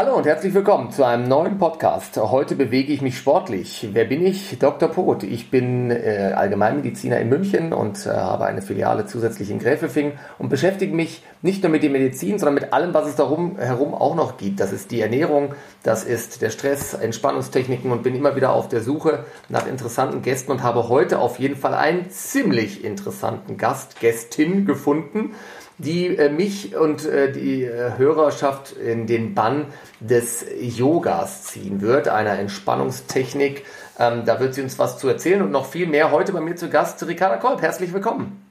Hallo und herzlich willkommen zu einem neuen Podcast. Heute bewege ich mich sportlich. Wer bin ich? Dr. Pot. Ich bin äh, Allgemeinmediziner in München und äh, habe eine Filiale zusätzlich in Gräfelfing und beschäftige mich nicht nur mit der Medizin, sondern mit allem, was es darum herum auch noch gibt. Das ist die Ernährung, das ist der Stress, Entspannungstechniken und bin immer wieder auf der Suche nach interessanten Gästen und habe heute auf jeden Fall einen ziemlich interessanten Gast, Gästin gefunden die äh, mich und äh, die äh, Hörerschaft in den Bann des Yogas ziehen wird, einer Entspannungstechnik. Ähm, da wird sie uns was zu erzählen und noch viel mehr. Heute bei mir zu Gast Ricarda Kolb. Herzlich willkommen.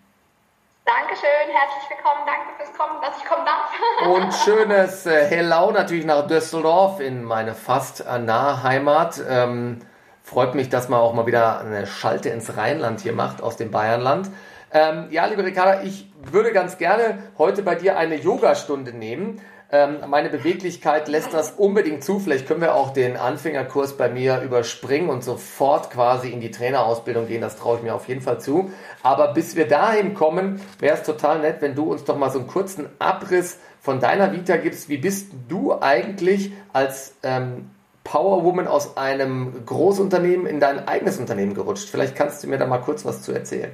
Dankeschön, herzlich willkommen, danke fürs Kommen, dass ich kommen darf. und schönes äh, Hello natürlich nach Düsseldorf in meine fast nahe Heimat. Ähm, freut mich, dass man auch mal wieder eine Schalte ins Rheinland hier macht aus dem Bayernland. Ähm, ja, liebe Ricarda, ich würde ganz gerne heute bei dir eine Yogastunde nehmen. Ähm, meine Beweglichkeit lässt das unbedingt zu. Vielleicht können wir auch den Anfängerkurs bei mir überspringen und sofort quasi in die Trainerausbildung gehen. Das traue ich mir auf jeden Fall zu. Aber bis wir dahin kommen, wäre es total nett, wenn du uns doch mal so einen kurzen Abriss von deiner Vita gibst. Wie bist du eigentlich als ähm, Powerwoman aus einem Großunternehmen in dein eigenes Unternehmen gerutscht? Vielleicht kannst du mir da mal kurz was zu erzählen.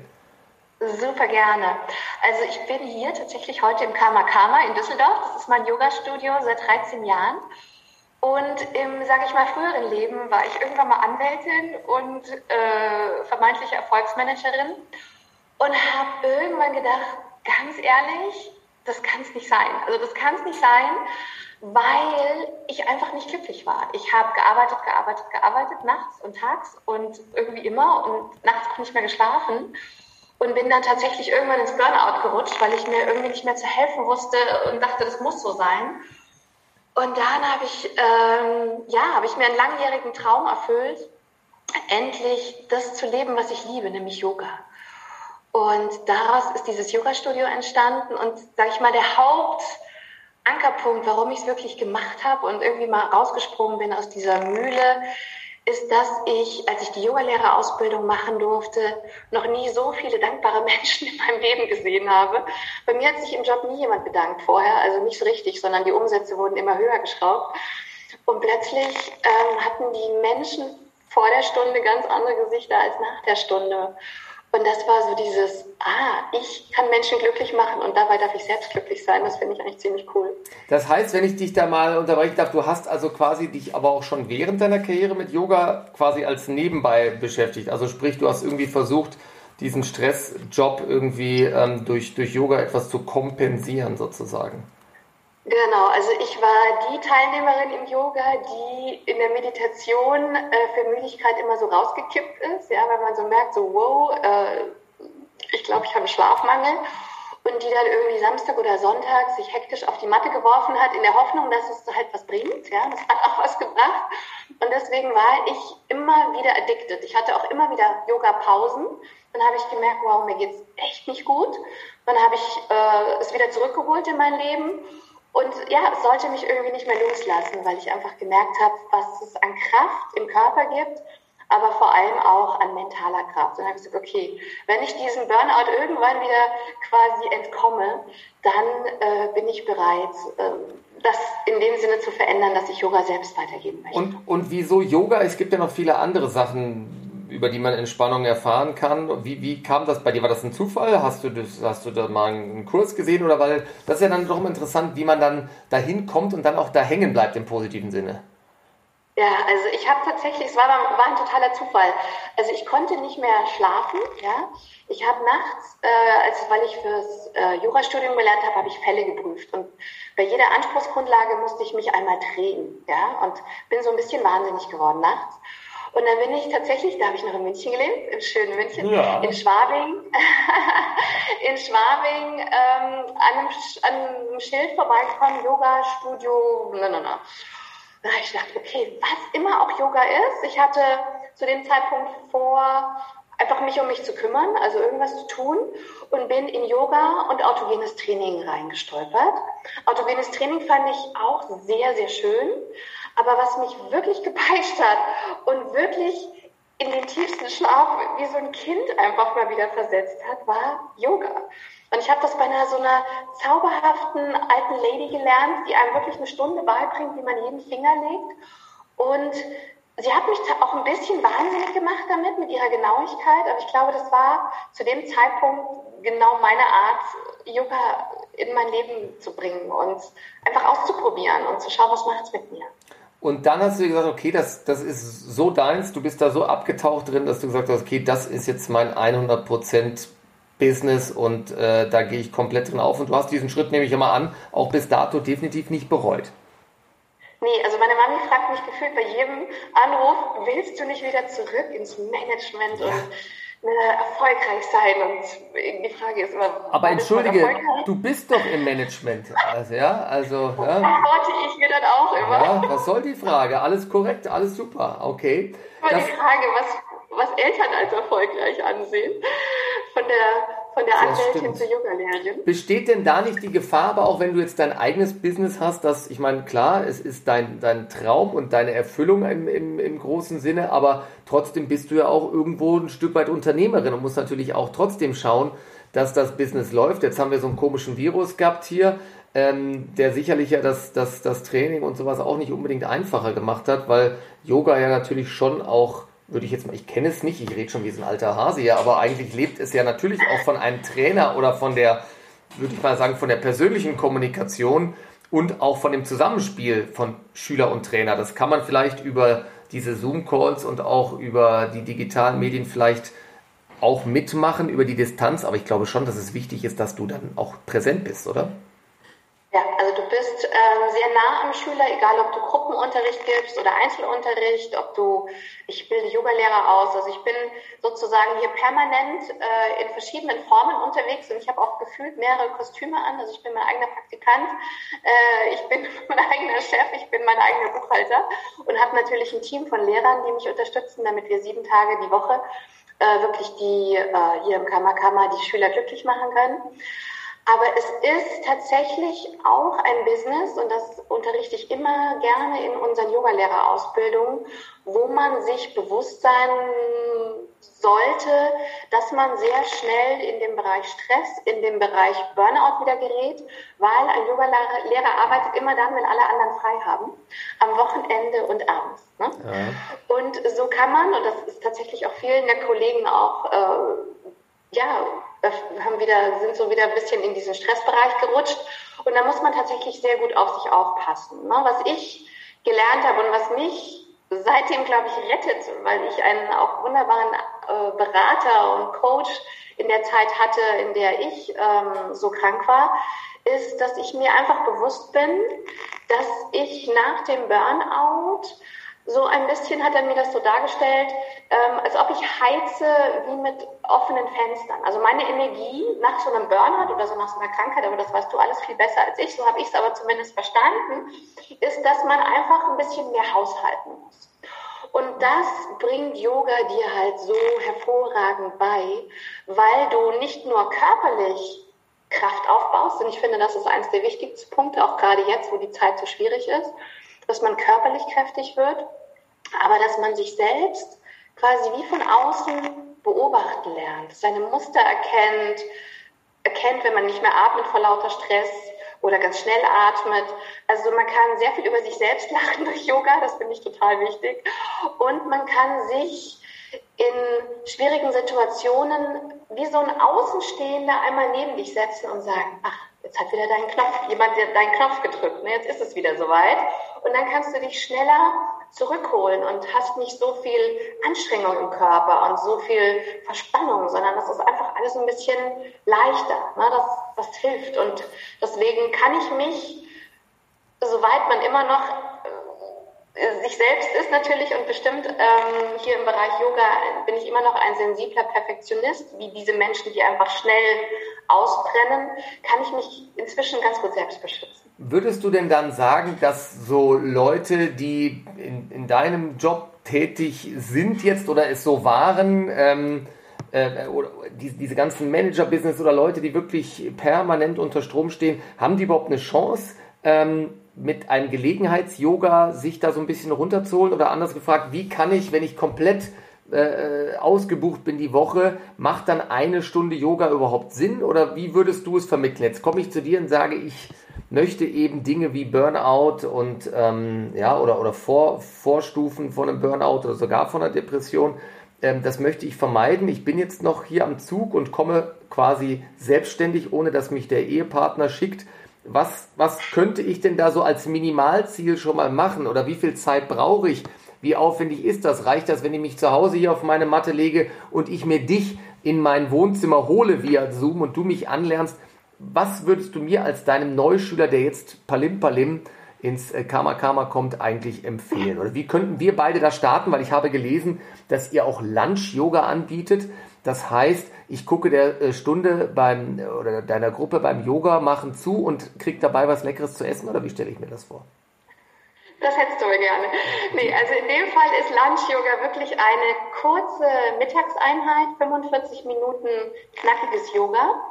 Super gerne. Also ich bin hier tatsächlich heute im Karma Karma in Düsseldorf. Das ist mein Yoga-Studio seit 13 Jahren. Und im, sage ich mal, früheren Leben war ich irgendwann mal Anwältin und äh, vermeintliche Erfolgsmanagerin und habe irgendwann gedacht, ganz ehrlich, das kann es nicht sein. Also das kann es nicht sein, weil ich einfach nicht glücklich war. Ich habe gearbeitet, gearbeitet, gearbeitet, nachts und tags und irgendwie immer und nachts auch nicht mehr geschlafen und bin dann tatsächlich irgendwann ins Burnout gerutscht, weil ich mir irgendwie nicht mehr zu helfen wusste und dachte, das muss so sein. Und dann habe ich, ähm, ja, habe ich mir einen langjährigen Traum erfüllt, endlich das zu leben, was ich liebe, nämlich Yoga. Und daraus ist dieses Yoga-Studio entstanden und, sage ich mal, der Hauptankerpunkt, warum ich es wirklich gemacht habe und irgendwie mal rausgesprungen bin aus dieser Mühle, ist, dass ich, als ich die Yogalehrerausbildung machen durfte, noch nie so viele dankbare Menschen in meinem Leben gesehen habe. Bei mir hat sich im Job nie jemand bedankt vorher, also nicht so richtig, sondern die Umsätze wurden immer höher geschraubt. Und plötzlich ähm, hatten die Menschen vor der Stunde ganz andere Gesichter als nach der Stunde. Und das war so dieses, ah, ich kann Menschen glücklich machen und dabei darf ich selbst glücklich sein. Das finde ich eigentlich ziemlich cool. Das heißt, wenn ich dich da mal unterbrechen darf, du hast also quasi dich aber auch schon während deiner Karriere mit Yoga quasi als nebenbei beschäftigt. Also sprich, du hast irgendwie versucht, diesen Stressjob irgendwie ähm, durch, durch Yoga etwas zu kompensieren sozusagen. Genau, also ich war die Teilnehmerin im Yoga, die in der Meditation äh, für Müdigkeit immer so rausgekippt ist, ja, wenn man so merkt, so wow, äh, ich glaube, ich habe Schlafmangel und die dann irgendwie Samstag oder Sonntag sich hektisch auf die Matte geworfen hat, in der Hoffnung, dass es halt was bringt, ja, das hat auch was gebracht und deswegen war ich immer wieder addicted. Ich hatte auch immer wieder Yoga-Pausen. Dann habe ich gemerkt, wow, mir geht's echt nicht gut. Dann habe ich äh, es wieder zurückgeholt in mein Leben und ja, sollte mich irgendwie nicht mehr loslassen, weil ich einfach gemerkt habe, was es an Kraft im Körper gibt, aber vor allem auch an mentaler Kraft. Und dann habe ich gesagt, okay, wenn ich diesem Burnout irgendwann wieder quasi entkomme, dann äh, bin ich bereit, äh, das in dem Sinne zu verändern, dass ich Yoga selbst weitergeben möchte. Und, und wieso Yoga? Es gibt ja noch viele andere Sachen, über die man Entspannung erfahren kann. Wie, wie kam das bei dir? War das ein Zufall? Hast du, das, hast du da mal einen Kurs gesehen? Oder weil das ist ja dann doch interessant, wie man dann dahin kommt und dann auch da hängen bleibt im positiven Sinne. Ja, also ich habe tatsächlich, es war, war ein totaler Zufall. Also ich konnte nicht mehr schlafen, ja. Ich habe nachts, äh, also weil ich fürs äh, Jurastudium gelernt habe, habe ich Fälle geprüft. Und bei jeder Anspruchsgrundlage musste ich mich einmal drehen, ja. Und bin so ein bisschen wahnsinnig geworden nachts. Und dann bin ich tatsächlich, da habe ich noch in München gelebt, im schönen München, ja. in Schwabing, in Schwabing ähm, an, einem, an einem Schild vorbeigekommen, Yoga-Studio, na, na, na. Da habe ich gedacht, okay, was immer auch Yoga ist. Ich hatte zu dem Zeitpunkt vor, einfach mich um mich zu kümmern, also irgendwas zu tun und bin in Yoga und autogenes Training reingestolpert. Autogenes Training fand ich auch sehr, sehr schön. Aber was mich wirklich gepeitscht hat und wirklich in den tiefsten Schlaf wie so ein Kind einfach mal wieder versetzt hat, war Yoga. Und ich habe das bei einer so einer zauberhaften alten Lady gelernt, die einem wirklich eine Stunde beibringt, wie man jeden Finger legt. Und sie hat mich auch ein bisschen wahnsinnig gemacht damit, mit ihrer Genauigkeit. Aber ich glaube, das war zu dem Zeitpunkt genau meine Art, Yoga in mein Leben zu bringen und einfach auszuprobieren und zu schauen, was macht es mit mir. Und dann hast du gesagt, okay, das, das ist so deins, du bist da so abgetaucht drin, dass du gesagt hast, okay, das ist jetzt mein 100% Business und äh, da gehe ich komplett drin auf. Und du hast diesen Schritt, nehme ich immer an, auch bis dato definitiv nicht bereut. Nee, also meine Mami fragt mich gefühlt bei jedem Anruf, willst du nicht wieder zurück ins Management ja. und erfolgreich sein? Und die Frage ist immer, aber entschuldige, du bist doch im Management, also ja, also ja. Antworte ich mir dann auch immer. Ja, was soll die Frage? Alles korrekt, alles super, okay. Aber die Frage, was, was Eltern als erfolgreich ansehen, von der von der Anwältin zur Yogalehrerin. Besteht denn da nicht die Gefahr, aber auch wenn du jetzt dein eigenes Business hast, dass, ich meine, klar, es ist dein, dein Traum und deine Erfüllung im, im, im großen Sinne, aber trotzdem bist du ja auch irgendwo ein Stück weit Unternehmerin und musst natürlich auch trotzdem schauen, dass das Business läuft. Jetzt haben wir so einen komischen Virus gehabt hier, ähm, der sicherlich ja das, das, das Training und sowas auch nicht unbedingt einfacher gemacht hat, weil Yoga ja natürlich schon auch würde ich jetzt mal, ich kenne es nicht, ich rede schon wie so ein alter Hase hier, aber eigentlich lebt es ja natürlich auch von einem Trainer oder von der, würde ich mal sagen, von der persönlichen Kommunikation und auch von dem Zusammenspiel von Schüler und Trainer. Das kann man vielleicht über diese Zoom-Calls und auch über die digitalen Medien vielleicht auch mitmachen, über die Distanz, aber ich glaube schon, dass es wichtig ist, dass du dann auch präsent bist, oder? Ja, also du bist ähm, sehr nah am Schüler, egal ob du Gruppenunterricht gibst oder Einzelunterricht, ob du, ich bilde Yogalehrer aus, also ich bin sozusagen hier permanent äh, in verschiedenen Formen unterwegs und ich habe auch gefühlt mehrere Kostüme an, also ich bin mein eigener Praktikant, äh, ich bin mein eigener Chef, ich bin mein eigener Buchhalter und habe natürlich ein Team von Lehrern, die mich unterstützen, damit wir sieben Tage die Woche äh, wirklich die äh, hier im Kammerkammer die Schüler glücklich machen können. Aber es ist tatsächlich auch ein Business, und das unterrichte ich immer gerne in unseren Yogalehrerausbildungen, wo man sich bewusst sein sollte, dass man sehr schnell in dem Bereich Stress, in dem Bereich Burnout wieder gerät, weil ein Yogalehrer arbeitet immer dann, wenn alle anderen frei haben, am Wochenende und abends. Ne? Ja. Und so kann man, und das ist tatsächlich auch vielen der Kollegen auch, äh, ja, haben wieder, sind so wieder ein bisschen in diesen Stressbereich gerutscht. Und da muss man tatsächlich sehr gut auf sich aufpassen. Ne? Was ich gelernt habe und was mich seitdem, glaube ich, rettet, weil ich einen auch wunderbaren äh, Berater und Coach in der Zeit hatte, in der ich ähm, so krank war, ist, dass ich mir einfach bewusst bin, dass ich nach dem Burnout so ein bisschen hat er mir das so dargestellt, ähm, als ob ich heize wie mit offenen Fenstern. Also meine Energie nach so einem Burnout oder so nach so einer Krankheit, aber das weißt du alles viel besser als ich, so habe ich es aber zumindest verstanden, ist, dass man einfach ein bisschen mehr haushalten muss. Und das bringt Yoga dir halt so hervorragend bei, weil du nicht nur körperlich Kraft aufbaust, und ich finde, das ist eines der wichtigsten Punkte, auch gerade jetzt, wo die Zeit so schwierig ist, dass man körperlich kräftig wird, aber dass man sich selbst quasi wie von außen beobachten lernt, seine Muster erkennt, erkennt, wenn man nicht mehr atmet vor lauter Stress oder ganz schnell atmet. Also man kann sehr viel über sich selbst lachen durch Yoga, das finde ich total wichtig. Und man kann sich in schwierigen Situationen wie so ein Außenstehender einmal neben dich setzen und sagen, ach, jetzt hat wieder dein Knopf, jemand deinen Knopf gedrückt, ne? jetzt ist es wieder soweit. Und dann kannst du dich schneller zurückholen und hast nicht so viel Anstrengung im Körper und so viel Verspannung, sondern das ist einfach alles ein bisschen leichter. Ne? Das, das hilft. Und deswegen kann ich mich, soweit man immer noch äh, sich selbst ist natürlich und bestimmt ähm, hier im Bereich Yoga bin ich immer noch ein sensibler Perfektionist, wie diese Menschen, die einfach schnell ausbrennen, kann ich mich inzwischen ganz gut selbst beschützen. Würdest du denn dann sagen, dass so Leute, die in, in deinem Job tätig sind jetzt oder es so waren, ähm, äh, oder die, diese ganzen Manager-Business oder Leute, die wirklich permanent unter Strom stehen, haben die überhaupt eine Chance, ähm, mit einem Gelegenheits-Yoga sich da so ein bisschen runterzuholen? Oder anders gefragt, wie kann ich, wenn ich komplett äh, ausgebucht bin die Woche, macht dann eine Stunde Yoga überhaupt Sinn oder wie würdest du es vermitteln? Jetzt komme ich zu dir und sage, ich möchte eben Dinge wie Burnout und ähm, ja oder oder Vor, Vorstufen von einem Burnout oder sogar von einer Depression. Ähm, das möchte ich vermeiden. Ich bin jetzt noch hier am Zug und komme quasi selbstständig, ohne dass mich der Ehepartner schickt. Was, was könnte ich denn da so als Minimalziel schon mal machen oder wie viel Zeit brauche ich? Wie aufwendig ist das? Reicht das, wenn ich mich zu Hause hier auf meine Matte lege und ich mir dich in mein Wohnzimmer hole via Zoom und du mich anlernst? Was würdest du mir als deinem Neuschüler, der jetzt Palim Palim ins äh, Karma Karma kommt, eigentlich empfehlen? Oder wie könnten wir beide da starten? Weil ich habe gelesen, dass ihr auch Lunch-Yoga anbietet. Das heißt, ich gucke der äh, Stunde beim oder deiner Gruppe beim Yoga machen zu und krieg dabei was Leckeres zu essen oder wie stelle ich mir das vor? Das hättest du gerne. Nee, also in dem Fall ist Lunch Yoga wirklich eine kurze Mittagseinheit, 45 Minuten knackiges Yoga.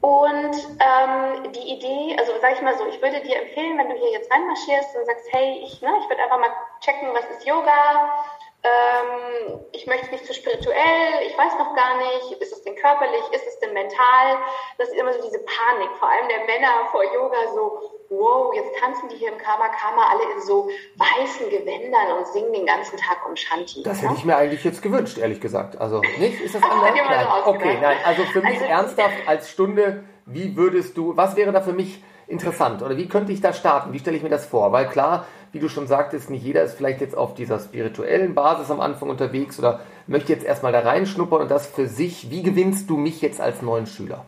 Und ähm, die Idee, also sag ich mal so, ich würde dir empfehlen, wenn du hier jetzt reinmarschierst und sagst, hey, ich, ne, ich würde einfach mal checken, was ist Yoga, ähm, ich möchte nicht zu spirituell, ich weiß noch gar nicht, ist es denn körperlich, ist es denn mental? Das ist immer so diese Panik, vor allem der Männer vor Yoga, so, wow, jetzt tanzen die hier im Karma Karma alle in so weißen Gewändern und singen den ganzen Tag um Shanti. Das hätte ich mir eigentlich jetzt gewünscht, ehrlich gesagt. Also nicht? Ist das anders? Nein. So okay, nein, also für mich also, ernsthaft als Stunde, wie würdest du, was wäre da für mich interessant? Oder wie könnte ich da starten? Wie stelle ich mir das vor? Weil klar, wie du schon sagtest, nicht jeder ist vielleicht jetzt auf dieser spirituellen Basis am Anfang unterwegs oder möchte jetzt erstmal da reinschnuppern und das für sich. Wie gewinnst du mich jetzt als neuen Schüler?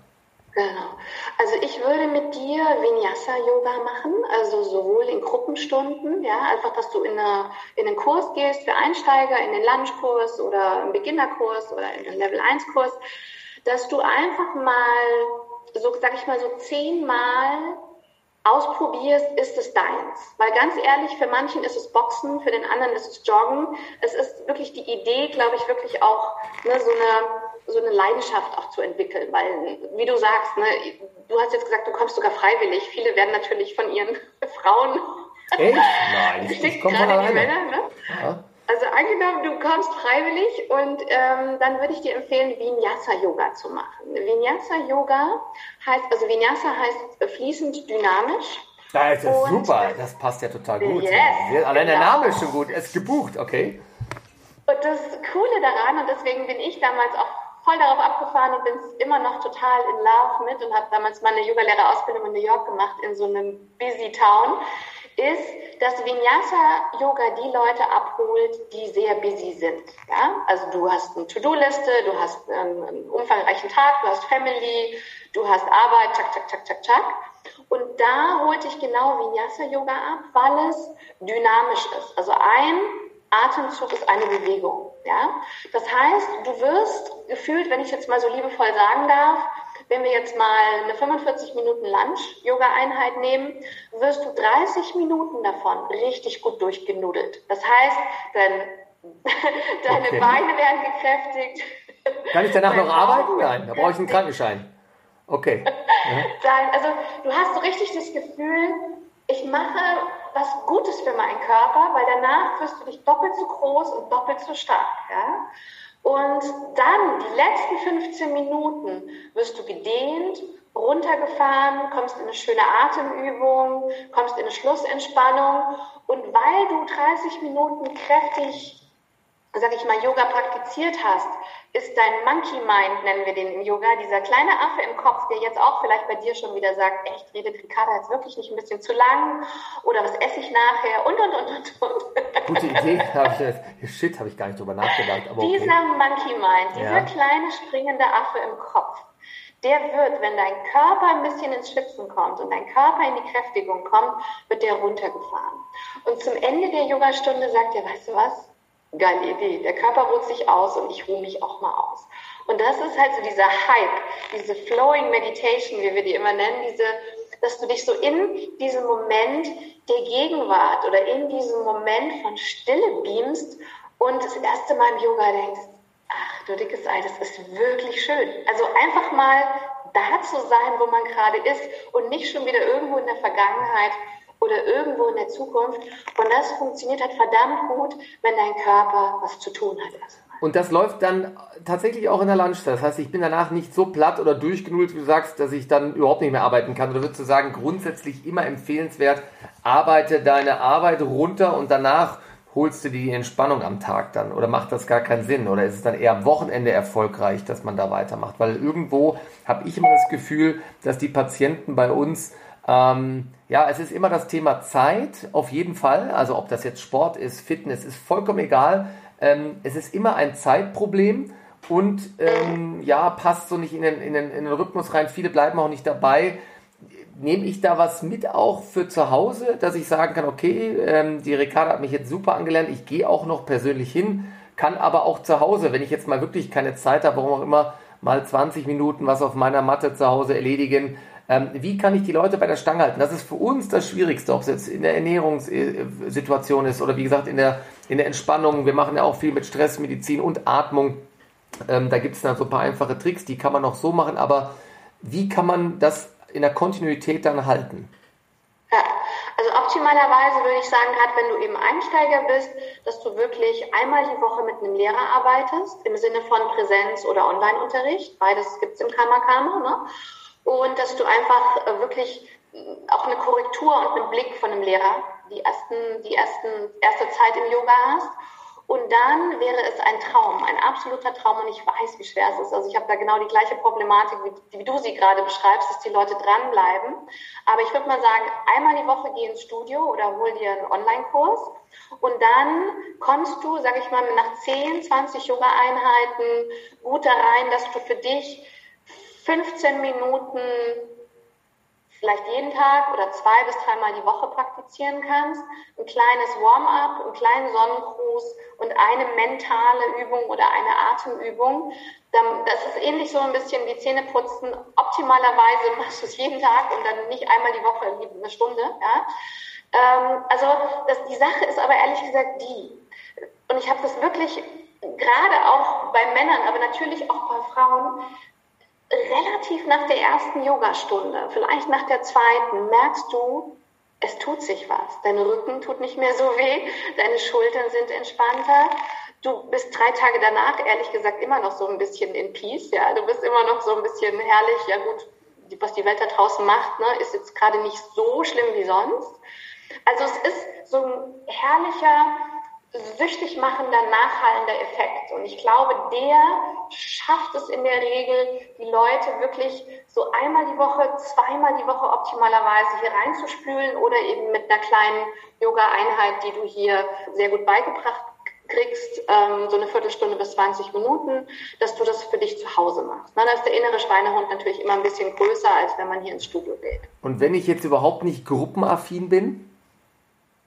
Genau. Also ich würde mit dir Vinyasa-Yoga machen, also sowohl in Gruppenstunden, ja, einfach, dass du in, eine, in einen Kurs gehst für Einsteiger, in den Lunchkurs oder einen Beginnerkurs oder in den Level-1-Kurs, dass du einfach mal, so sag ich mal, so zehnmal ausprobierst, ist es deins. Weil ganz ehrlich, für manchen ist es Boxen, für den anderen ist es Joggen. Es ist wirklich die Idee, glaube ich, wirklich auch ne, so, eine, so eine Leidenschaft auch zu entwickeln. Weil, wie du sagst, ne, du hast jetzt gesagt, du kommst sogar freiwillig. Viele werden natürlich von ihren Frauen Echt? Nein, ich, ich komme von alleine. Männer, ne? ja. Also angenommen, du kommst freiwillig und ähm, dann würde ich dir empfehlen, Vinyasa Yoga zu machen. Vinyasa Yoga heißt, also Vinyasa heißt fließend dynamisch. Das ist und, super, das passt ja total gut. Yes, Allein genau. der Name ist schon gut, es ist gebucht, okay. Und das Coole daran, und deswegen bin ich damals auch voll darauf abgefahren und bin immer noch total in Love mit und habe damals meine Yogalehrerausbildung in New York gemacht, in so einem busy Town ist, dass Vinyasa Yoga die Leute abholt, die sehr busy sind. Ja? Also du hast eine To-Do-Liste, du hast einen, einen, umfangreichen Tag, du hast Family, du hast Arbeit, tschak, tschak, tschak, tschak, tschak. Und da holt dich genau Vinyasa Yoga ab, weil es dynamisch ist. Also ein Atemzug ist eine Bewegung. Ja? Das heißt, du wirst gefühlt, wenn ich jetzt mal so liebevoll sagen darf, wenn wir jetzt mal eine 45 Minuten Lunch-Yoga-Einheit nehmen, wirst du 30 Minuten davon richtig gut durchgenudelt. Das heißt, dein, deine okay. Beine werden gekräftigt. Kann ich danach noch arbeiten? Nein, da brauche ich einen Krankenschein. Okay. Dein, also du hast so richtig das Gefühl, ich mache was Gutes für meinen Körper, weil danach wirst du dich doppelt so groß und doppelt so stark. Ja? Und dann, die letzten 15 Minuten, wirst du gedehnt, runtergefahren, kommst in eine schöne Atemübung, kommst in eine Schlussentspannung. Und weil du 30 Minuten kräftig, sag ich mal, Yoga praktiziert hast, ist dein Monkey Mind, nennen wir den im Yoga, dieser kleine Affe im Kopf, der jetzt auch vielleicht bei dir schon wieder sagt, echt, redet Ricarda jetzt wirklich nicht ein bisschen zu lang oder was esse ich nachher und, und, und, und, und. Gute Idee, habe ich jetzt, shit, habe ich gar nicht drüber nachgedacht. Aber okay. Dieser Monkey Mind, dieser ja. kleine springende Affe im Kopf, der wird, wenn dein Körper ein bisschen ins Schwitzen kommt und dein Körper in die Kräftigung kommt, wird der runtergefahren. Und zum Ende der Yogastunde sagt er, weißt du was? Geile Idee. Der Körper ruht sich aus und ich ruhe mich auch mal aus. Und das ist halt so dieser Hype, diese Flowing Meditation, wie wir die immer nennen, diese, dass du dich so in diesem Moment der Gegenwart oder in diesem Moment von Stille beamst und das erste Mal im Yoga denkst, ach du dickes Ei, das ist wirklich schön. Also einfach mal da zu sein, wo man gerade ist und nicht schon wieder irgendwo in der Vergangenheit oder irgendwo in der Zukunft. Und das funktioniert halt verdammt gut, wenn dein Körper was zu tun hat. Und das läuft dann tatsächlich auch in der Lunchzeit. Das heißt, ich bin danach nicht so platt oder durchgenullt, wie du sagst, dass ich dann überhaupt nicht mehr arbeiten kann. Oder würdest du sagen, grundsätzlich immer empfehlenswert, arbeite deine Arbeit runter und danach holst du die Entspannung am Tag dann? Oder macht das gar keinen Sinn? Oder ist es dann eher am Wochenende erfolgreich, dass man da weitermacht? Weil irgendwo habe ich immer das Gefühl, dass die Patienten bei uns ähm, ja, es ist immer das Thema Zeit, auf jeden Fall. Also ob das jetzt Sport ist, Fitness, ist vollkommen egal. Ähm, es ist immer ein Zeitproblem und ähm, ja, passt so nicht in den, in, den, in den Rhythmus rein. Viele bleiben auch nicht dabei. Nehme ich da was mit auch für zu Hause, dass ich sagen kann, okay, ähm, die Ricarda hat mich jetzt super angelernt, ich gehe auch noch persönlich hin, kann aber auch zu Hause, wenn ich jetzt mal wirklich keine Zeit habe, warum auch immer, mal 20 Minuten was auf meiner Matte zu Hause erledigen, ähm, wie kann ich die Leute bei der Stange halten? Das ist für uns das Schwierigste, ob es jetzt in der Ernährungssituation ist oder wie gesagt in der, in der Entspannung. Wir machen ja auch viel mit Stressmedizin und Atmung. Ähm, da gibt es dann so ein paar einfache Tricks, die kann man auch so machen, aber wie kann man das in der Kontinuität dann halten? Ja, also optimalerweise würde ich sagen, gerade wenn du eben Einsteiger bist, dass du wirklich einmal die Woche mit einem Lehrer arbeitest, im Sinne von Präsenz- oder Online-Unterricht. Beides gibt es im Kammer ne? Und dass du einfach äh, wirklich äh, auch eine Korrektur und einen Blick von einem Lehrer die ersten, die ersten, erste Zeit im Yoga hast. Und dann wäre es ein Traum, ein absoluter Traum. Und ich weiß, wie schwer es ist. Also ich habe da genau die gleiche Problematik, wie, wie du sie gerade beschreibst, dass die Leute dranbleiben. Aber ich würde mal sagen, einmal die Woche geh ins Studio oder hol dir einen Online-Kurs. Und dann kommst du, sage ich mal, nach 10, 20 Yoga-Einheiten gut da rein, dass du für dich 15 Minuten vielleicht jeden Tag oder zwei bis dreimal die Woche praktizieren kannst. Ein kleines Warm-up, einen kleinen Sonnengruß und eine mentale Übung oder eine Atemübung. Das ist ähnlich so ein bisschen wie Zähneputzen. Optimalerweise machst du es jeden Tag und dann nicht einmal die Woche eine Stunde. Ja? Ähm, also das, die Sache ist aber ehrlich gesagt die. Und ich habe das wirklich gerade auch bei Männern, aber natürlich auch bei Frauen, relativ nach der ersten Yogastunde, vielleicht nach der zweiten, merkst du, es tut sich was. Dein Rücken tut nicht mehr so weh, deine Schultern sind entspannter. Du bist drei Tage danach, ehrlich gesagt, immer noch so ein bisschen in Peace. Ja, du bist immer noch so ein bisschen herrlich. Ja gut, was die Welt da draußen macht, ne, ist jetzt gerade nicht so schlimm wie sonst. Also es ist so ein herrlicher, süchtig machender, nachhallender Effekt. Und ich glaube, der schafft es in der Regel, die Leute wirklich so einmal die Woche, zweimal die Woche optimalerweise hier reinzuspülen oder eben mit einer kleinen Yoga-Einheit, die du hier sehr gut beigebracht kriegst, ähm, so eine Viertelstunde bis 20 Minuten, dass du das für dich zu Hause machst. Na, da ist der innere Schweinehund natürlich immer ein bisschen größer, als wenn man hier ins Studio geht. Und wenn ich jetzt überhaupt nicht gruppenaffin bin?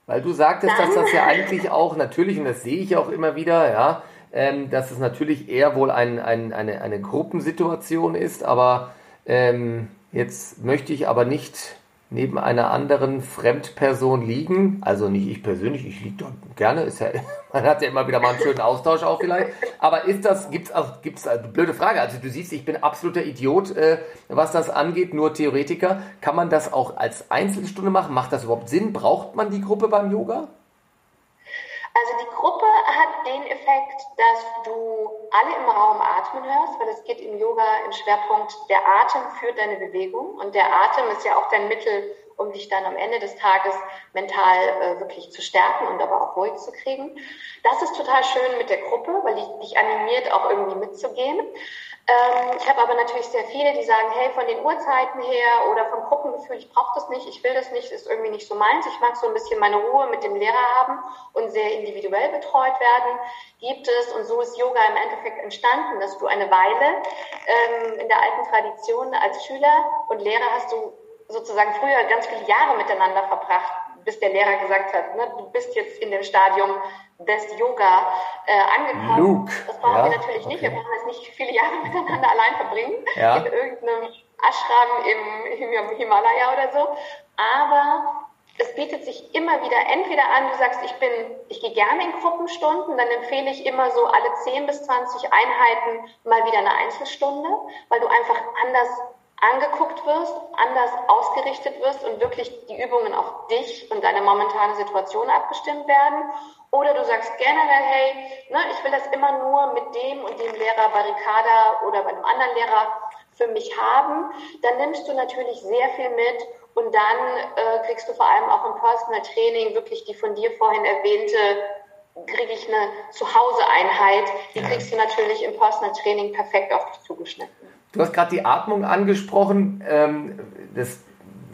Weil du sagtest, dass das ja eigentlich auch natürlich, und das sehe ich auch immer wieder, ja, ähm, dass es natürlich eher wohl ein, ein, eine, eine Gruppensituation ist, aber ähm, jetzt möchte ich aber nicht neben einer anderen Fremdperson liegen. Also nicht ich persönlich, ich liege dort gerne, ist ja, man hat ja immer wieder mal einen schönen Austausch auch vielleicht. Aber ist das, gibt's auch, gibt's, also blöde Frage. Also du siehst, ich bin absoluter Idiot, äh, was das angeht, nur Theoretiker. Kann man das auch als Einzelstunde machen? Macht das überhaupt Sinn? Braucht man die Gruppe beim Yoga? Also die Gruppe hat den Effekt, dass du alle im Raum atmen hörst, weil es geht im Yoga im Schwerpunkt, der Atem führt deine Bewegung und der Atem ist ja auch dein Mittel, um dich dann am Ende des Tages mental äh, wirklich zu stärken und aber auch ruhig zu kriegen. Das ist total schön mit der Gruppe, weil die dich animiert, auch irgendwie mitzugehen. Ähm, ich habe aber natürlich sehr viele, die sagen, hey, von den Uhrzeiten her oder vom Gruppengefühl, ich brauche das nicht, ich will das nicht, ist irgendwie nicht so meins. Ich mag so ein bisschen meine Ruhe mit dem Lehrer haben und sehr individuell betreut werden. Gibt es, und so ist Yoga im Endeffekt entstanden, dass du eine Weile ähm, in der alten Tradition als Schüler und Lehrer hast du sozusagen früher ganz viele Jahre miteinander verbracht, bis der Lehrer gesagt hat, ne, du bist jetzt in dem Stadium des Yoga äh, angekommen. Luke. Das brauchen ja, wir natürlich nicht. Wir brauchen jetzt nicht viele Jahre miteinander allein verbringen. Ja. In irgendeinem Ashram im, im Himalaya oder so. Aber es bietet sich immer wieder entweder an, du sagst, ich bin, ich gehe gerne in Gruppenstunden, dann empfehle ich immer so alle 10 bis 20 Einheiten mal wieder eine Einzelstunde, weil du einfach anders angeguckt wirst, anders ausgerichtet wirst und wirklich die Übungen auf dich und deine momentane Situation abgestimmt werden. Oder du sagst generell, hey, ne, ich will das immer nur mit dem und dem Lehrer Barricada oder bei einem anderen Lehrer für mich haben. Dann nimmst du natürlich sehr viel mit und dann äh, kriegst du vor allem auch im Personal Training wirklich die von dir vorhin erwähnte kriege ich eine Zuhause-Einheit, die kriegst du natürlich im Personal Training perfekt auf dich zugeschnitten. Du hast gerade die Atmung angesprochen. Ähm, das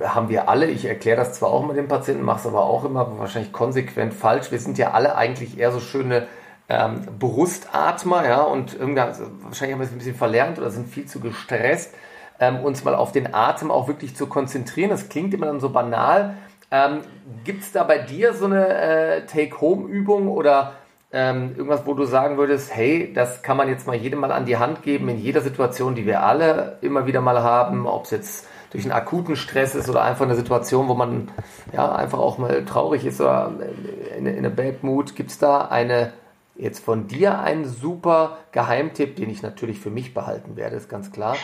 haben wir alle. Ich erkläre das zwar auch mit den Patienten, mache es aber auch immer wahrscheinlich konsequent falsch. Wir sind ja alle eigentlich eher so schöne ähm, Brustatmer, ja, und irgendwann, also wahrscheinlich haben wir es ein bisschen verlernt oder sind viel zu gestresst, ähm, uns mal auf den Atem auch wirklich zu konzentrieren. Das klingt immer dann so banal. Ähm, Gibt es da bei dir so eine äh, Take-Home-Übung oder ähm, irgendwas, wo du sagen würdest, hey, das kann man jetzt mal jedem mal an die Hand geben in jeder Situation, die wir alle immer wieder mal haben, ob es jetzt durch einen akuten Stress ist oder einfach eine Situation, wo man ja einfach auch mal traurig ist oder in, in a bad mood. Gibt es da eine jetzt von dir einen super Geheimtipp, den ich natürlich für mich behalten werde, ist ganz klar.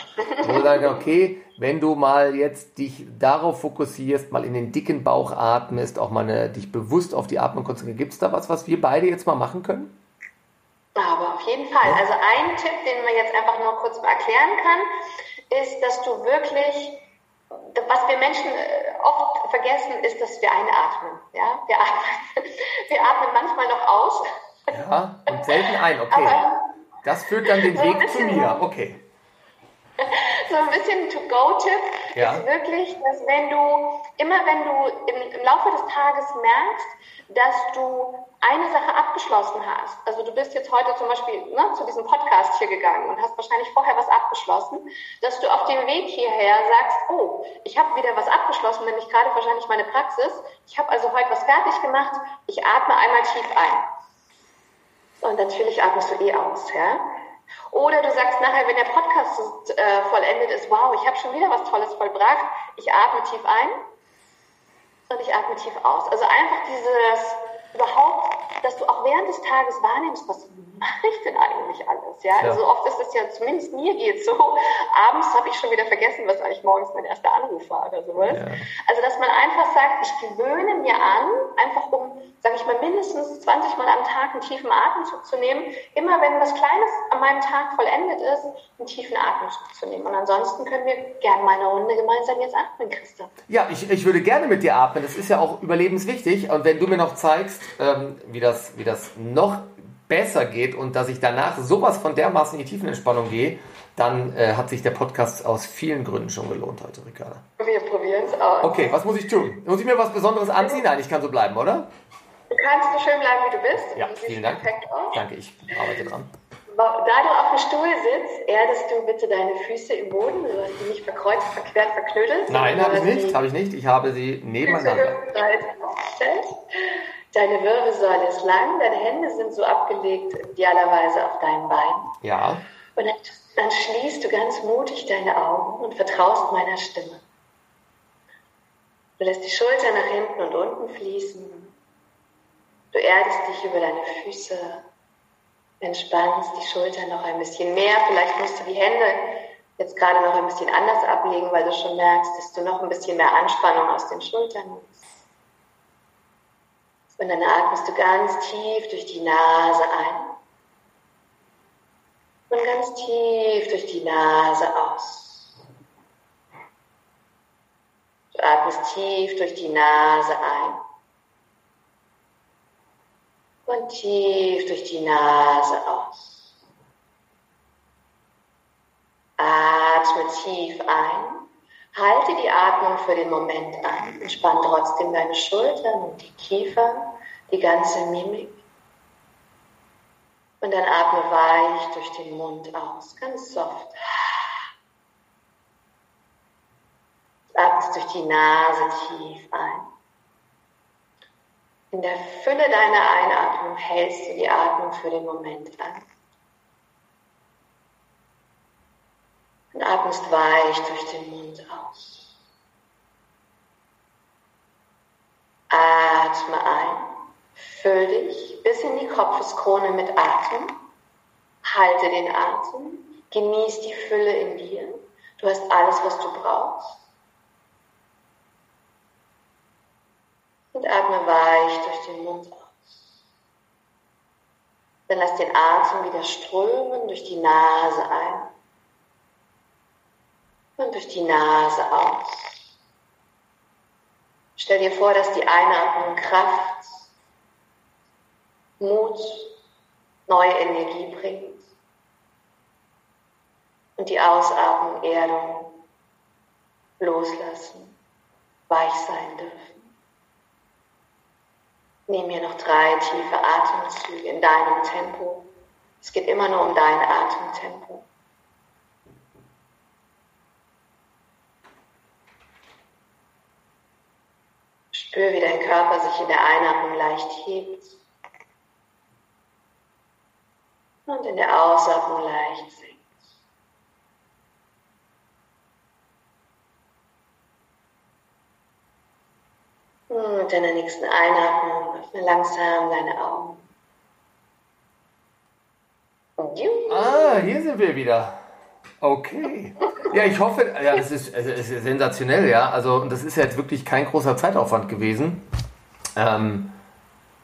Wo sagst, okay, wenn du mal jetzt dich darauf fokussierst, mal in den dicken Bauch atmest, auch mal eine, dich bewusst auf die Atmung konzentrierst, gibt es da was, was wir beide jetzt mal machen können? Aber auf jeden Fall. Also ein Tipp, den man jetzt einfach nur kurz mal erklären kann, ist, dass du wirklich was wir Menschen äh, oft vergessen, ist, dass wir einatmen. Ja? Wir, atmen, wir atmen manchmal noch aus ja, und selten ein, okay. Aber das führt dann den so Weg zu mir, okay. So ein bisschen To-Go-Tipp ja. ist wirklich, dass wenn du, immer wenn du im, im Laufe des Tages merkst, dass du eine Sache abgeschlossen hast, also du bist jetzt heute zum Beispiel ne, zu diesem Podcast hier gegangen und hast wahrscheinlich vorher was abgeschlossen, dass du auf dem Weg hierher sagst, oh, ich habe wieder was abgeschlossen, nämlich gerade wahrscheinlich meine Praxis. Ich habe also heute was fertig gemacht, ich atme einmal tief ein. Und natürlich atmest du eh aus, ja. Oder du sagst nachher, wenn der Podcast äh, vollendet ist, wow, ich habe schon wieder was Tolles vollbracht, ich atme tief ein und ich atme tief aus. Also einfach dieses überhaupt, dass du auch während des Tages wahrnimmst, was mache ich denn eigentlich alles? Ja, ja. also oft ist es ja, zumindest mir geht so, abends habe ich schon wieder vergessen, was eigentlich morgens mein erster Anruf war oder sowas. Ja. Also, dass man einfach sagt, ich gewöhne mir an, einfach um, sage ich mal, mindestens 20 Mal am Tag einen tiefen Atemzug zu nehmen, immer wenn was Kleines an meinem Tag vollendet ist, einen tiefen Atemzug zu nehmen. Und ansonsten können wir gerne mal eine Runde gemeinsam jetzt atmen, Christa. Ja, ich, ich würde gerne mit dir atmen. Das ist ja auch überlebenswichtig. Und wenn du mir noch zeigst, ähm, wie, das, wie das noch besser geht und dass ich danach sowas von dermaßen in die Tiefenentspannung gehe, dann äh, hat sich der Podcast aus vielen Gründen schon gelohnt heute, Ricarda. Wir probieren es aus. Okay, was muss ich tun? Muss ich mir was Besonderes anziehen? Nein, ich kann so bleiben, oder? Du kannst so schön bleiben, wie du bist. Ja, vielen Dank. Danke, ich arbeite dran. Da du auf dem Stuhl sitzt, erdest du bitte deine Füße im Boden. Du hast die nicht verkreuzt, verquert, verknödelt. Nein, habe ich nicht. Habe ich nicht. Ich habe sie nebeneinander. Deine Wirbelsäule ist lang, deine Hände sind so abgelegt, idealerweise auf deinem Bein. Ja. Und dann, dann schließt du ganz mutig deine Augen und vertraust meiner Stimme. Du lässt die Schultern nach hinten und unten fließen. Du erdest dich über deine Füße, entspannst die Schultern noch ein bisschen mehr. Vielleicht musst du die Hände jetzt gerade noch ein bisschen anders ablegen, weil du schon merkst, dass du noch ein bisschen mehr Anspannung aus den Schultern nimmst. Und dann atmest du ganz tief durch die Nase ein. Und ganz tief durch die Nase aus. Du atmest tief durch die Nase ein. Und tief durch die Nase aus. Atme tief ein. Halte die Atmung für den Moment an. Entspann trotzdem deine Schultern und die Kiefer, die ganze Mimik. Und dann atme weich durch den Mund aus, ganz soft. Atmest durch die Nase tief ein. In der Fülle deiner Einatmung hältst du die Atmung für den Moment an. und atmest weich durch den Mund aus. Atme ein, füll dich bis in die Kopfeskrone mit Atem, halte den Atem, genieß die Fülle in dir. Du hast alles, was du brauchst. Und atme weich durch den Mund aus. Dann lass den Atem wieder strömen durch die Nase ein und durch die Nase aus. Stell dir vor, dass die Einatmung Kraft, Mut, neue Energie bringt und die Ausatmung Erdung, loslassen, weich sein dürfen. Nimm hier noch drei tiefe Atemzüge in deinem Tempo. Es geht immer nur um dein Atemtempo. Spür, wie dein Körper sich in der Einatmung leicht hebt und in der Ausatmung leicht sinkt. Und in der nächsten Einatmung öffne langsam deine Augen. Ah, hier sind wir wieder. Okay. Ja, ich hoffe, ja, das ist, es ist sensationell, ja. Also, und das ist jetzt wirklich kein großer Zeitaufwand gewesen. Ähm,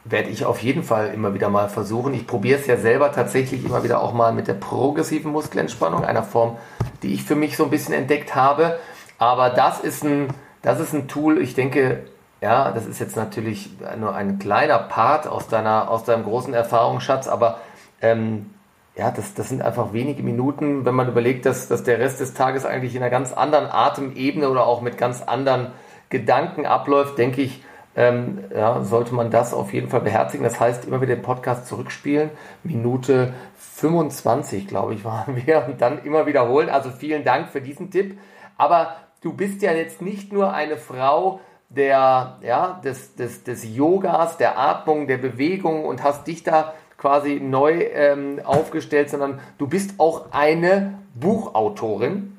werde ich auf jeden Fall immer wieder mal versuchen. Ich probiere es ja selber tatsächlich immer wieder auch mal mit der progressiven Muskelentspannung, einer Form, die ich für mich so ein bisschen entdeckt habe. Aber das ist ein, das ist ein Tool, ich denke, ja, das ist jetzt natürlich nur ein kleiner Part aus, deiner, aus deinem großen Erfahrungsschatz, aber ähm, ja, das, das sind einfach wenige Minuten, wenn man überlegt, dass, dass der Rest des Tages eigentlich in einer ganz anderen Atemebene oder auch mit ganz anderen Gedanken abläuft, denke ich, ähm, ja, sollte man das auf jeden Fall beherzigen. Das heißt, immer wieder den Podcast zurückspielen. Minute 25, glaube ich, waren wir. Und dann immer wiederholen. Also vielen Dank für diesen Tipp. Aber du bist ja jetzt nicht nur eine Frau, der, ja, des, des, des Yogas, der Atmung, der Bewegung und hast dich da quasi neu ähm, aufgestellt, sondern du bist auch eine Buchautorin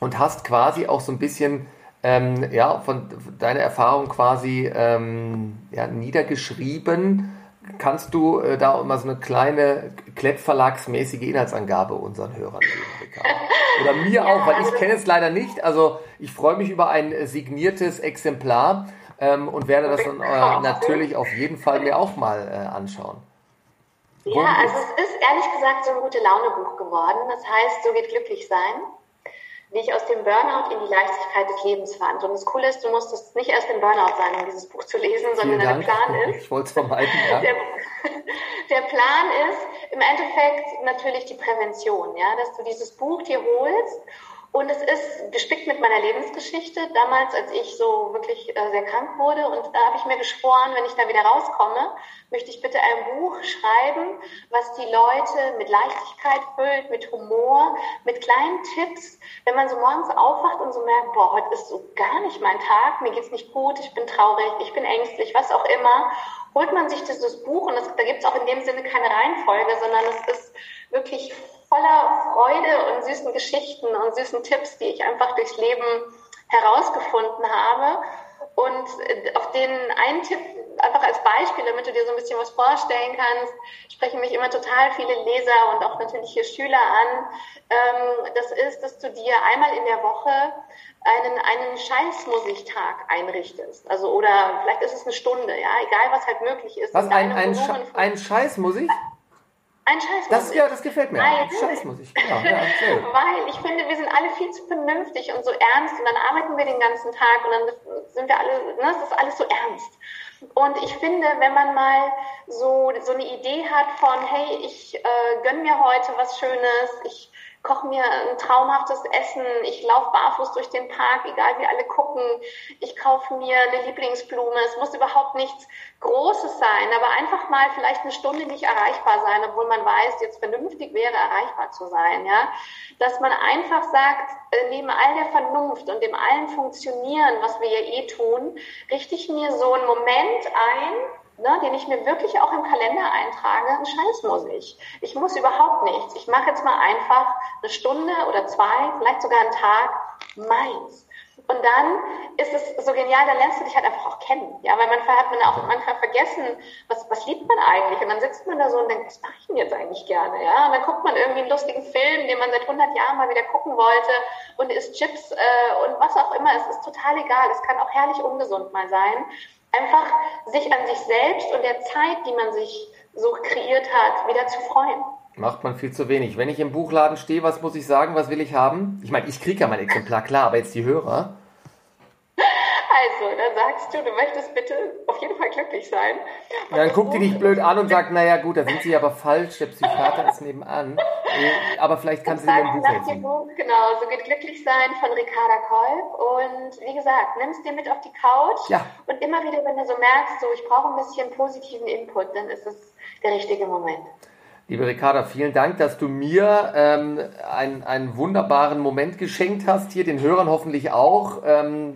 und hast quasi auch so ein bisschen ähm, ja, von deiner Erfahrung quasi ähm, ja, niedergeschrieben. Kannst du äh, da mal so eine kleine Klettverlagsmäßige Inhaltsangabe unseren Hörern geben, Oder mir ja, auch, weil ich also kenne es leider nicht. Also ich freue mich über ein signiertes Exemplar ähm, und werde das dann äh, natürlich auf jeden Fall mir auch mal äh, anschauen. Ja, also es ist ehrlich gesagt so ein gute Laune Buch geworden. Das heißt, so wird glücklich sein wie ich aus dem Burnout in die Leichtigkeit des Lebens fand. Und das Coole ist, du musstest nicht erst im Burnout sein, um dieses Buch zu lesen, sondern der Plan ist. Ich wollte es vermeiden, ja. Der, der, Plan ist im Endeffekt natürlich die Prävention, ja, dass du dieses Buch dir holst und es ist gespickt mit meiner Lebensgeschichte, damals, als ich so wirklich äh, sehr krank wurde. Und da habe ich mir geschworen, wenn ich da wieder rauskomme, möchte ich bitte ein Buch schreiben, was die Leute mit Leichtigkeit füllt, mit Humor, mit kleinen Tipps. Wenn man so morgens aufwacht und so merkt, boah, heute ist so gar nicht mein Tag, mir geht's nicht gut, ich bin traurig, ich bin ängstlich, was auch immer, holt man sich dieses Buch und das, da gibt's auch in dem Sinne keine Reihenfolge, sondern es ist wirklich voller Freude und süßen Geschichten und süßen Tipps, die ich einfach durchs Leben herausgefunden habe. Und äh, auf den einen Tipp, einfach als Beispiel, damit du dir so ein bisschen was vorstellen kannst, sprechen mich immer total viele Leser und auch natürlich hier Schüler an. Ähm, das ist, dass du dir einmal in der Woche einen, einen Scheißmusiktag einrichtest. Also, oder vielleicht ist es eine Stunde, ja, egal was halt möglich ist. Was, ein, ein, Sch ein Scheißmusik? Ein Scheiß das, Ja, das gefällt mir. Weil, Scheißmusik. Genau, ja, weil ich finde, wir sind alle viel zu vernünftig und so ernst und dann arbeiten wir den ganzen Tag und dann sind wir alle, ne, es ist alles so ernst. Und ich finde, wenn man mal so, so eine Idee hat von, hey, ich äh, gönn mir heute was Schönes, ich koche mir ein traumhaftes Essen, ich laufe barfuß durch den Park, egal wie alle gucken, ich kaufe mir eine Lieblingsblume, es muss überhaupt nichts Großes sein, aber einfach mal vielleicht eine Stunde nicht erreichbar sein, obwohl man weiß, jetzt vernünftig wäre, erreichbar zu sein, ja. Dass man einfach sagt, äh, neben all der Vernunft und dem allen Funktionieren, was wir ja eh tun, richte ich mir so einen Moment ein, ne, den ich mir wirklich auch im Kalender eintrage, einen Scheiß muss ich. Ich muss überhaupt nichts. Ich mache jetzt mal einfach eine Stunde oder zwei, vielleicht sogar einen Tag meins. Und dann ist es so genial, da lernst du dich halt einfach auch kennen. Ja, weil manchmal hat man auch manchmal vergessen, was, was liebt man eigentlich? Und dann sitzt man da so und denkt, was mache ich denn jetzt eigentlich gerne? Ja, und dann guckt man irgendwie einen lustigen Film, den man seit 100 Jahren mal wieder gucken wollte und isst Chips äh, und was auch immer. Es ist total egal. Es kann auch herrlich ungesund mal sein. Einfach sich an sich selbst und der Zeit, die man sich so kreiert hat, wieder zu freuen. Macht man viel zu wenig. Wenn ich im Buchladen stehe, was muss ich sagen, was will ich haben? Ich meine, ich kriege ja mein Exemplar, klar, aber jetzt die Hörer. Also, dann sagst du, du möchtest bitte auf jeden Fall glücklich sein. Und dann guckt die dich blöd an und sagt, naja gut, da sind sie aber falsch, der Psychiater ist nebenan. Äh, aber vielleicht kann sie dir ein Buch helfen. Genau, so geht glücklich sein von Ricarda Kolb. Und wie gesagt, nimm es dir mit auf die Couch. Ja. Und immer wieder, wenn du so merkst, so ich brauche ein bisschen positiven Input, dann ist es der richtige Moment. Liebe Ricarda, vielen Dank, dass du mir ähm, einen, einen wunderbaren Moment geschenkt hast, hier den Hörern hoffentlich auch. Ähm,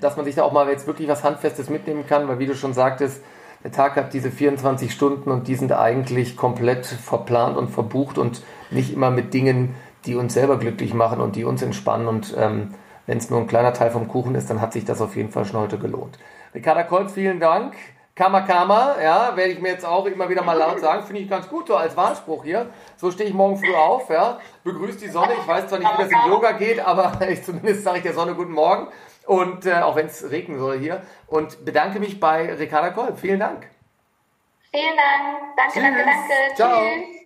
dass man sich da auch mal jetzt wirklich was Handfestes mitnehmen kann, weil wie du schon sagtest, der Tag hat diese 24 Stunden und die sind eigentlich komplett verplant und verbucht und nicht immer mit Dingen, die uns selber glücklich machen und die uns entspannen. Und ähm, wenn es nur ein kleiner Teil vom Kuchen ist, dann hat sich das auf jeden Fall schon heute gelohnt. Ricarda Kolb, vielen Dank. Kama Kama, ja, werde ich mir jetzt auch immer wieder mal laut sagen, finde ich ganz gut, so als Wahlspruch hier. So stehe ich morgen früh auf, ja, begrüße die Sonne. Ich weiß zwar nicht, wie das im Yoga geht, aber ich, zumindest sage ich der Sonne guten Morgen und äh, auch wenn es regnen soll hier. Und bedanke mich bei Ricarda Kolb. Vielen Dank. Vielen Dank. Danke, Tschüss. danke, danke. Ciao. Tschüss.